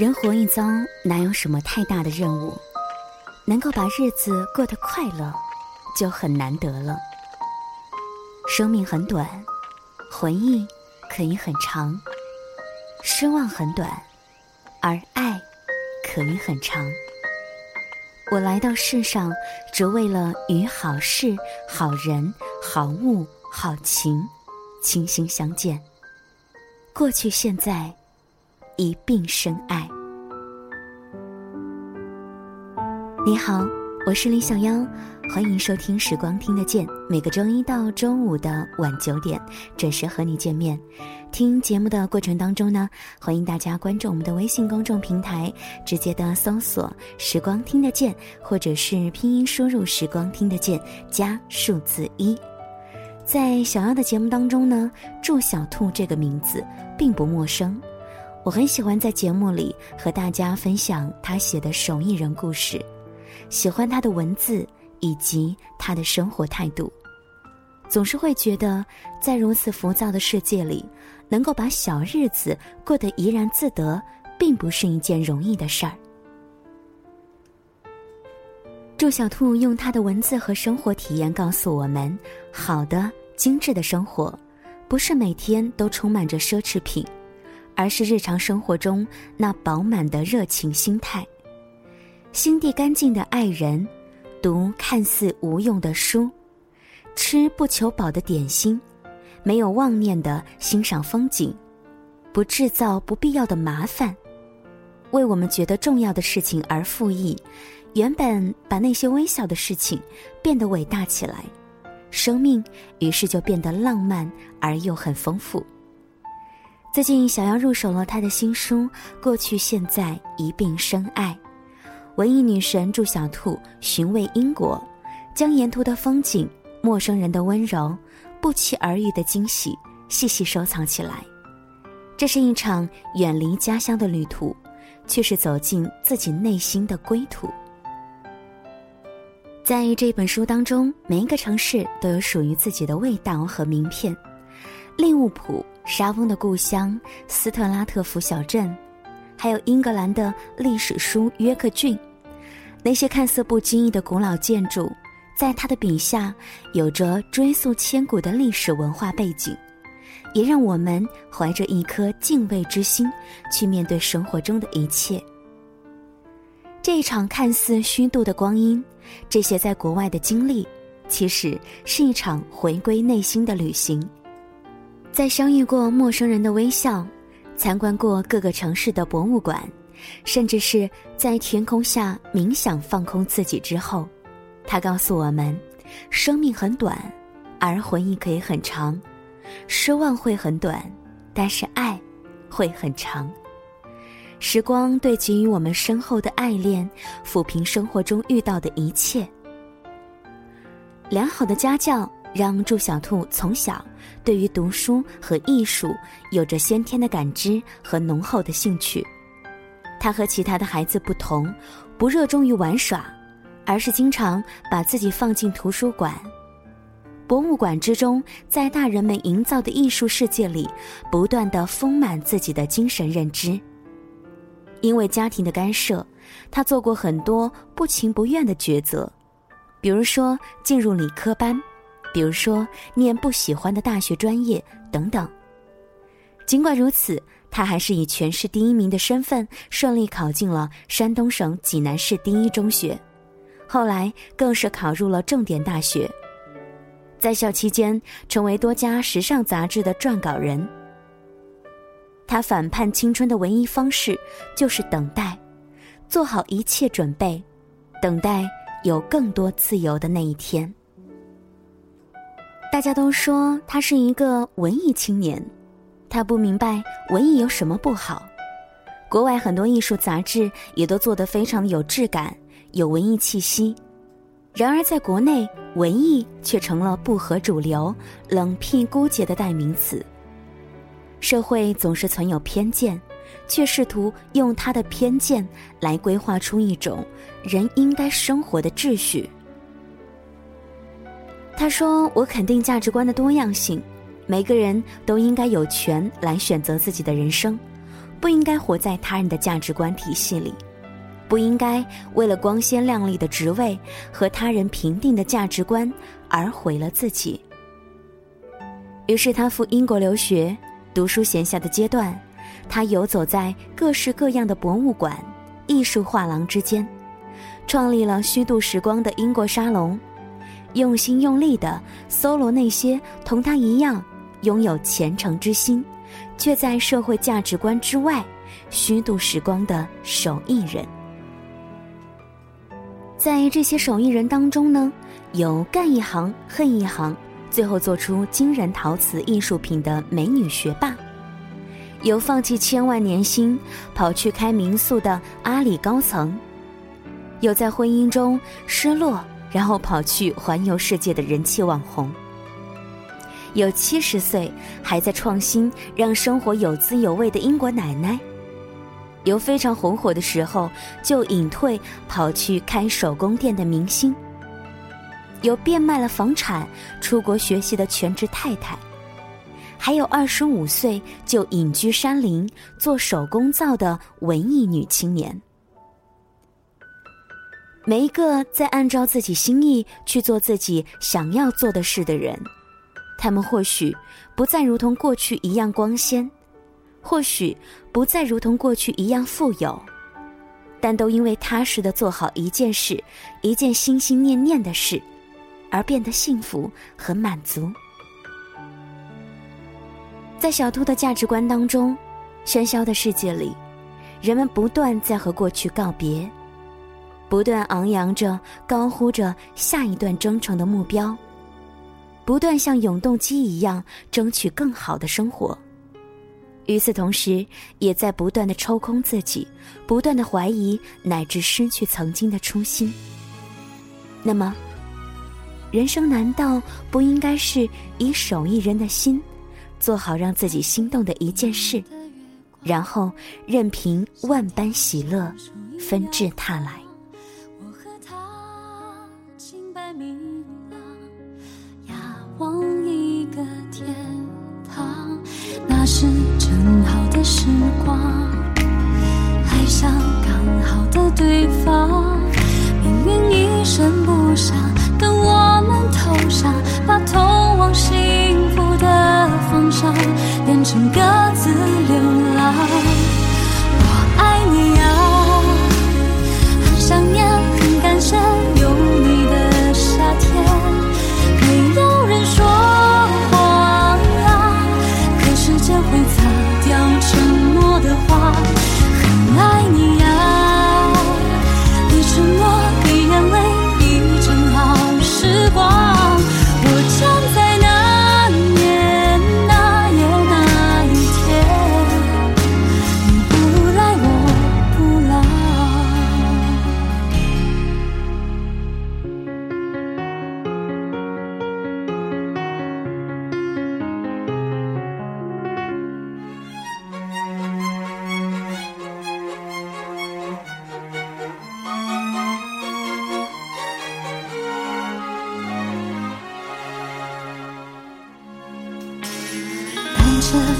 人活一遭，哪有什么太大的任务？能够把日子过得快乐，就很难得了。生命很短，回忆可以很长；失望很短，而爱可以很长。我来到世上，只为了与好事、好人、好物、好情，倾心相见。过去、现在。一并深爱。你好，我是李小妖，欢迎收听《时光听得见》，每个周一到周五的晚九点准时和你见面。听节目的过程当中呢，欢迎大家关注我们的微信公众平台，直接的搜索“时光听得见”或者是拼音输入“时光听得见”加数字一。在小妖的节目当中呢，祝小兔这个名字并不陌生。我很喜欢在节目里和大家分享他写的手艺人故事，喜欢他的文字以及他的生活态度，总是会觉得在如此浮躁的世界里，能够把小日子过得怡然自得，并不是一件容易的事儿。祝小兔用他的文字和生活体验告诉我们：好的、精致的生活，不是每天都充满着奢侈品。而是日常生活中那饱满的热情心态，心地干净的爱人，读看似无用的书，吃不求饱的点心，没有妄念的欣赏风景，不制造不必要的麻烦，为我们觉得重要的事情而复议，原本把那些微小的事情变得伟大起来，生命于是就变得浪漫而又很丰富。最近，想要入手了他的新书《过去现在一并深爱》，文艺女神祝小兔寻味英国，将沿途的风景、陌生人的温柔、不期而遇的惊喜细细收藏起来。这是一场远离家乡的旅途，却是走进自己内心的归途。在这本书当中，每一个城市都有属于自己的味道和名片，利物浦。沙翁的故乡斯特拉特福小镇，还有英格兰的历史书约克郡，那些看似不经意的古老建筑，在他的笔下有着追溯千古的历史文化背景，也让我们怀着一颗敬畏之心去面对生活中的一切。这一场看似虚度的光阴，这些在国外的经历，其实是一场回归内心的旅行。在相遇过陌生人的微笑，参观过各个城市的博物馆，甚至是在天空下冥想放空自己之后，他告诉我们：生命很短，而回忆可以很长；失望会很短，但是爱会很长。时光对给予我们深厚的爱恋，抚平生活中遇到的一切。良好的家教。让祝小兔从小对于读书和艺术有着先天的感知和浓厚的兴趣。他和其他的孩子不同，不热衷于玩耍，而是经常把自己放进图书馆、博物馆之中，在大人们营造的艺术世界里，不断的丰满自己的精神认知。因为家庭的干涉，他做过很多不情不愿的抉择，比如说进入理科班。比如说，念不喜欢的大学专业等等。尽管如此，他还是以全市第一名的身份顺利考进了山东省济南市第一中学，后来更是考入了重点大学。在校期间，成为多家时尚杂志的撰稿人。他反叛青春的唯一方式就是等待，做好一切准备，等待有更多自由的那一天。大家都说他是一个文艺青年，他不明白文艺有什么不好。国外很多艺术杂志也都做得非常有质感，有文艺气息。然而在国内，文艺却成了不合主流、冷僻孤洁的代名词。社会总是存有偏见，却试图用他的偏见来规划出一种人应该生活的秩序。他说：“我肯定价值观的多样性，每个人都应该有权来选择自己的人生，不应该活在他人的价值观体系里，不应该为了光鲜亮丽的职位和他人评定的价值观而毁了自己。于是他赴英国留学，读书闲暇的阶段，他游走在各式各样的博物馆、艺术画廊之间，创立了虚度时光的英国沙龙，用心用力地搜罗那些同他一样拥有虔诚之心。却在社会价值观之外虚度时光的手艺人，在这些手艺人当中呢，有干一行恨一行，最后做出惊人陶瓷艺术品的美女学霸；有放弃千万年薪跑去开民宿的阿里高层；有在婚姻中失落然后跑去环游世界的人气网红。有七十岁还在创新，让生活有滋有味的英国奶奶；有非常红火的时候就隐退跑去开手工店的明星；有变卖了房产出国学习的全职太太；还有二十五岁就隐居山林做手工皂的文艺女青年。每一个在按照自己心意去做自己想要做的事的人。他们或许不再如同过去一样光鲜，或许不再如同过去一样富有，但都因为踏实的做好一件事、一件心心念念的事，而变得幸福和满足。在小兔的价值观当中，喧嚣的世界里，人们不断在和过去告别，不断昂扬着、高呼着下一段征程的目标。不断像永动机一样争取更好的生活，与此同时，也在不断的抽空自己，不断的怀疑乃至失去曾经的初心。那么，人生难道不应该是以手艺人的心，做好让自己心动的一件事，然后任凭万般喜乐纷至沓来？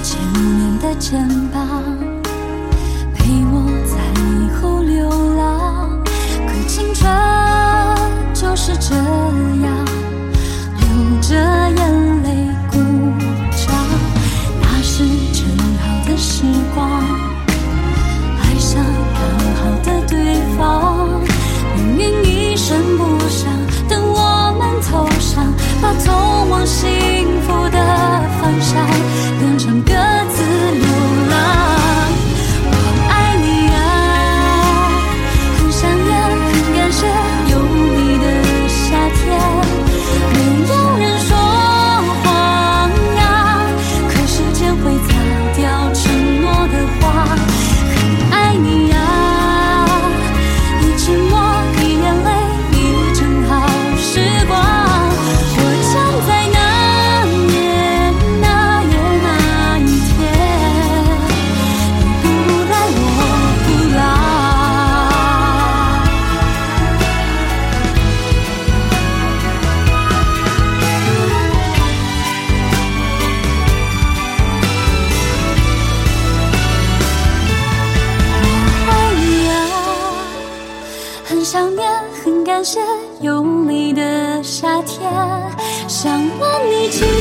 千年的肩膀，陪我在以后流浪。可青春就是这样，有你的夏天，想问你。